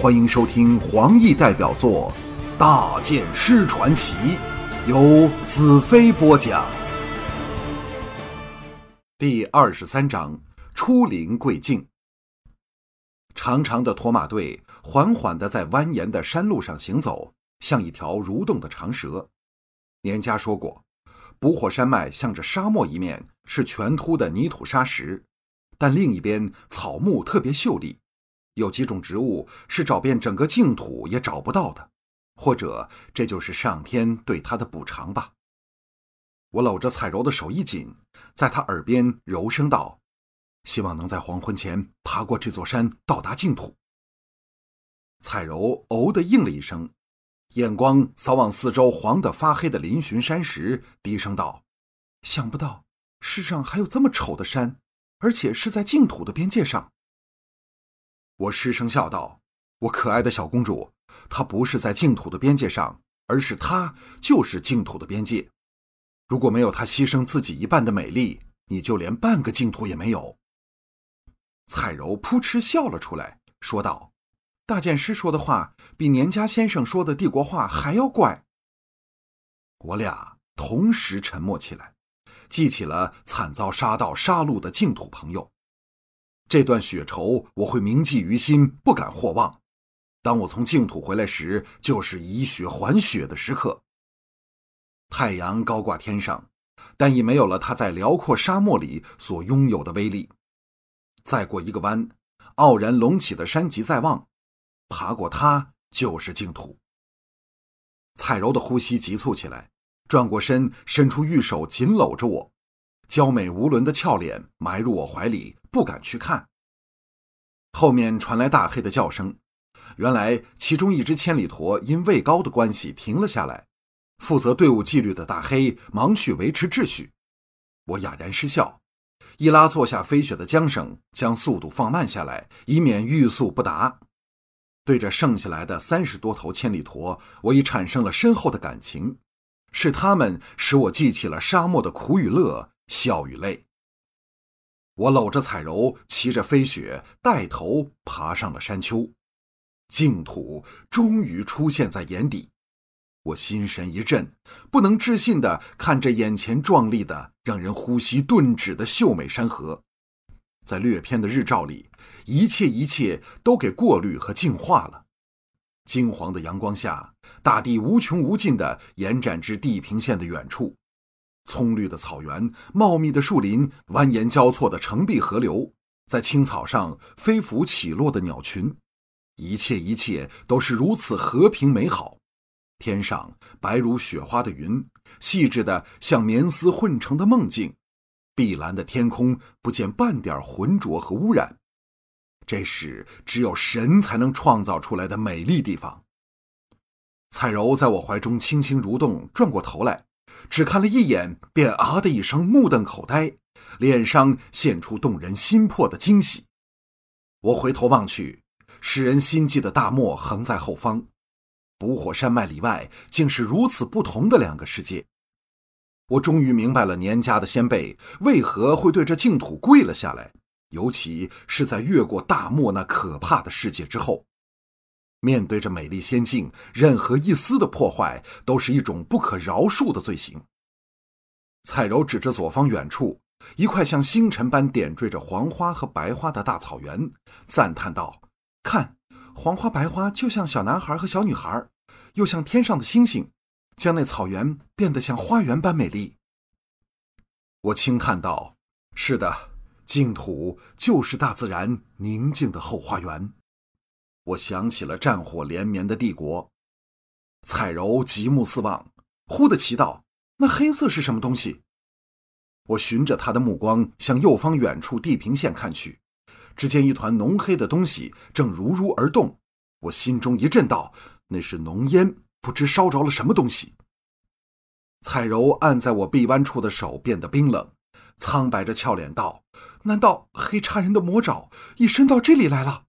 欢迎收听黄奕代表作《大剑师传奇》，由子飞播讲。第二十三章：出林贵境。长长的驼马队缓缓地在蜿蜒的山路上行走，像一条蠕动的长蛇。年家说过，补火山脉向着沙漠一面是全秃的泥土沙石，但另一边草木特别秀丽。有几种植物是找遍整个净土也找不到的，或者这就是上天对他的补偿吧。我搂着彩柔的手一紧，在她耳边柔声道：“希望能在黄昏前爬过这座山，到达净土。”彩柔“哦”的应了一声，眼光扫往四周黄得发黑的嶙峋山石，低声道：“想不到世上还有这么丑的山，而且是在净土的边界上。”我失声笑道：“我可爱的小公主，她不是在净土的边界上，而是她就是净土的边界。如果没有她牺牲自己一半的美丽，你就连半个净土也没有。”彩柔扑哧笑了出来，说道：“大剑师说的话比年家先生说的帝国话还要怪。”我俩同时沉默起来，记起了惨遭杀盗杀戮的净土朋友。这段血仇我会铭记于心，不敢或忘。当我从净土回来时，就是以血还血的时刻。太阳高挂天上，但已没有了它在辽阔沙漠里所拥有的威力。再过一个弯，傲然隆起的山脊在望，爬过它就是净土。彩柔的呼吸急促起来，转过身，伸出玉手紧搂着我。娇美无伦的俏脸埋入我怀里，不敢去看。后面传来大黑的叫声，原来其中一只千里驼因位高的关系停了下来。负责队伍纪律的大黑忙去维持秩序。我哑然失笑，一拉坐下飞雪的缰绳，将速度放慢下来，以免欲速不达。对着剩下来的三十多头千里驼，我已产生了深厚的感情，是他们使我记起了沙漠的苦与乐。笑与泪。我搂着彩柔，骑着飞雪，带头爬上了山丘。净土终于出现在眼底，我心神一震，不能置信地看着眼前壮丽的、让人呼吸顿止的秀美山河。在略偏的日照里，一切一切都给过滤和净化了。金黄的阳光下，大地无穷无尽地延展至地平线的远处。葱绿的草原，茂密的树林，蜿蜒交错的澄碧河流，在青草上飞浮起落的鸟群，一切一切都是如此和平美好。天上白如雪花的云，细致的像棉丝混成的梦境，碧蓝的天空不见半点浑浊和污染。这是只有神才能创造出来的美丽地方。彩柔在我怀中轻轻蠕动，转过头来。只看了一眼，便啊的一声目瞪口呆，脸上现出动人心魄的惊喜。我回头望去，使人心悸的大漠横在后方，补火山脉里外竟是如此不同的两个世界。我终于明白了年家的先辈为何会对这净土跪了下来，尤其是在越过大漠那可怕的世界之后。面对着美丽仙境，任何一丝的破坏都是一种不可饶恕的罪行。彩柔指着左方远处一块像星辰般点缀着黄花和白花的大草原，赞叹道：“看，黄花白花就像小男孩和小女孩，又像天上的星星，将那草原变得像花园般美丽。”我轻叹道：“是的，净土就是大自然宁静的后花园。”我想起了战火连绵的帝国，彩柔极目四望，忽地奇道：“那黑色是什么东西？”我循着他的目光向右方远处地平线看去，只见一团浓黑的东西正如如而动。我心中一震，道：“那是浓烟，不知烧着了什么东西。”彩柔按在我臂弯处的手变得冰冷，苍白着俏脸道：“难道黑叉人的魔爪已伸到这里来了？”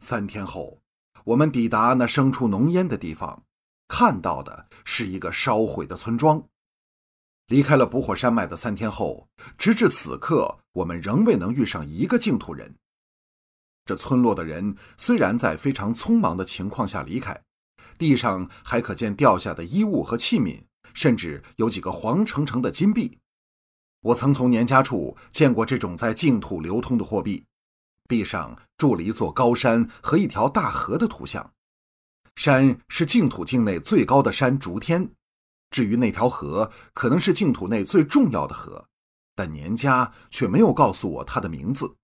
三天后，我们抵达那生出浓烟的地方，看到的是一个烧毁的村庄。离开了补火山脉的三天后，直至此刻，我们仍未能遇上一个净土人。这村落的人虽然在非常匆忙的情况下离开，地上还可见掉下的衣物和器皿，甚至有几个黄澄澄的金币。我曾从年家处见过这种在净土流通的货币，壁上铸了一座高山和一条大河的图像。山是净土境内最高的山竹天，至于那条河，可能是净土内最重要的河，但年家却没有告诉我它的名字。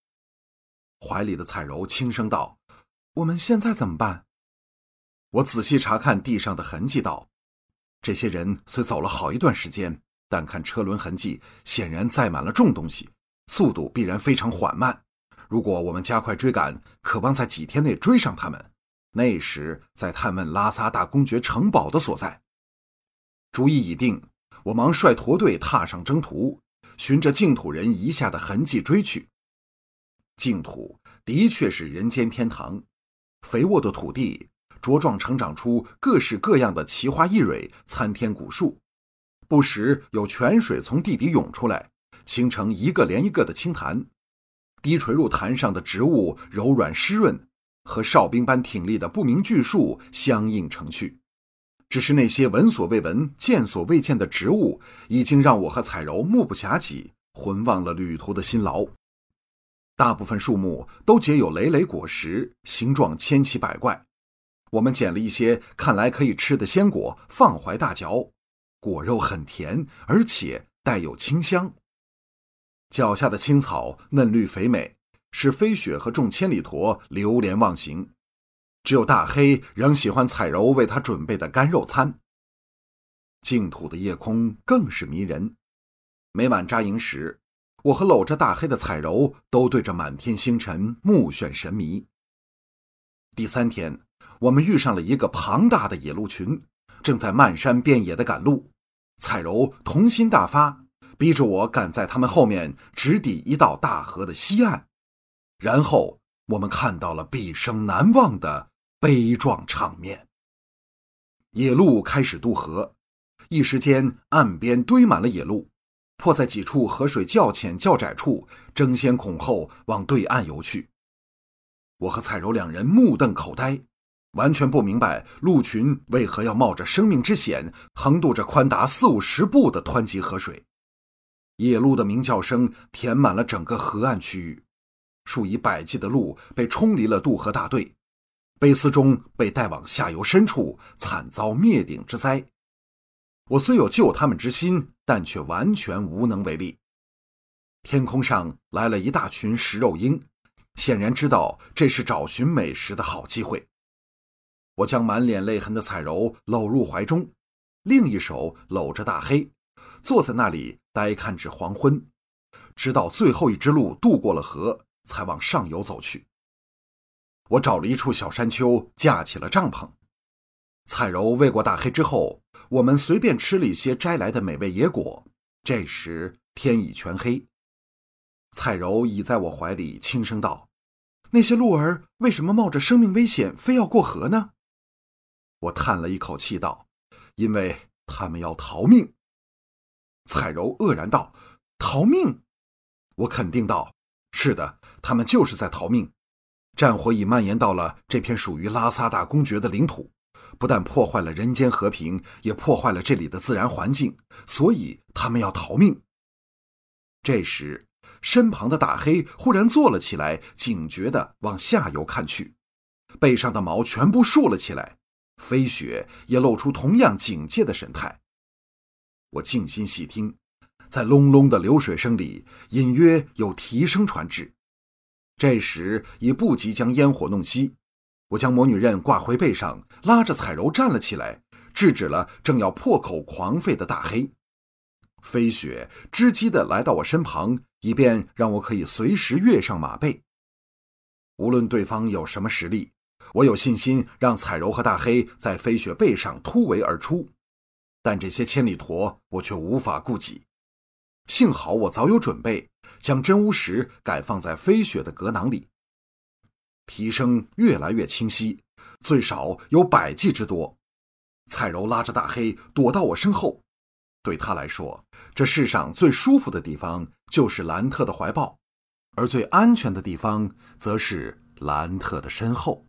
怀里的彩柔轻声道：“我们现在怎么办？”我仔细查看地上的痕迹，道：“这些人虽走了好一段时间，但看车轮痕迹，显然载满了重东西，速度必然非常缓慢。如果我们加快追赶，渴望在几天内追上他们，那时再探问拉萨大公爵城堡的所在。”主意已定，我忙率驼队踏上征途，循着净土人遗下的痕迹追去。净土的确是人间天堂，肥沃的土地茁壮成长出各式各样的奇花异蕊、参天古树，不时有泉水从地底涌出来，形成一个连一个的清潭，滴垂入潭上的植物柔软湿润，和哨兵般挺立的不明巨树相映成趣。只是那些闻所未闻、见所未见的植物，已经让我和彩柔目不暇给，魂忘了旅途的辛劳。大部分树木都结有累累果实，形状千奇百怪。我们捡了一些看来可以吃的鲜果，放怀大嚼，果肉很甜，而且带有清香。脚下的青草嫩绿肥美，使飞雪和众千里驼流连忘形。只有大黑仍喜欢彩柔为他准备的干肉餐。净土的夜空更是迷人，每晚扎营时。我和搂着大黑的彩柔都对着满天星辰目眩神迷。第三天，我们遇上了一个庞大的野鹿群，正在漫山遍野的赶路。彩柔童心大发，逼着我赶在他们后面，直抵一道大河的西岸。然后，我们看到了毕生难忘的悲壮场面。野鹿开始渡河，一时间岸边堆满了野鹿。迫在几处河水较浅较窄处，争先恐后往对岸游去。我和彩柔两人目瞪口呆，完全不明白鹿群为何要冒着生命之险，横渡着宽达四五十步的湍急河水。野鹿的鸣叫声填满了整个河岸区域，数以百计的鹿被冲离了渡河大队，悲思中被带往下游深处，惨遭灭顶之灾。我虽有救他们之心，但却完全无能为力。天空上来了一大群食肉鹰，显然知道这是找寻美食的好机会。我将满脸泪痕的彩柔搂入怀中，另一手搂着大黑，坐在那里呆看至黄昏，直到最后一只鹿渡过了河，才往上游走去。我找了一处小山丘，架起了帐篷。彩柔喂过大黑之后，我们随便吃了一些摘来的美味野果。这时天已全黑，彩柔倚在我怀里，轻声道：“那些鹿儿为什么冒着生命危险非要过河呢？”我叹了一口气道：“因为他们要逃命。”彩柔愕然道：“逃命？”我肯定道：“是的，他们就是在逃命。战火已蔓延到了这片属于拉萨大公爵的领土。”不但破坏了人间和平，也破坏了这里的自然环境，所以他们要逃命。这时，身旁的大黑忽然坐了起来，警觉地往下游看去，背上的毛全部竖了起来，飞雪也露出同样警戒的神态。我静心细听，在隆隆的流水声里，隐约有提声传至。这时已不及将烟火弄熄。我将魔女刃挂回背上，拉着彩柔站了起来，制止了正要破口狂吠的大黑。飞雪知机地来到我身旁，以便让我可以随时跃上马背。无论对方有什么实力，我有信心让彩柔和大黑在飞雪背上突围而出。但这些千里驼，我却无法顾及。幸好我早有准备，将真乌石改放在飞雪的格囊里。蹄声越来越清晰，最少有百计之多。蔡柔拉着大黑躲到我身后。对他来说，这世上最舒服的地方就是兰特的怀抱，而最安全的地方则是兰特的身后。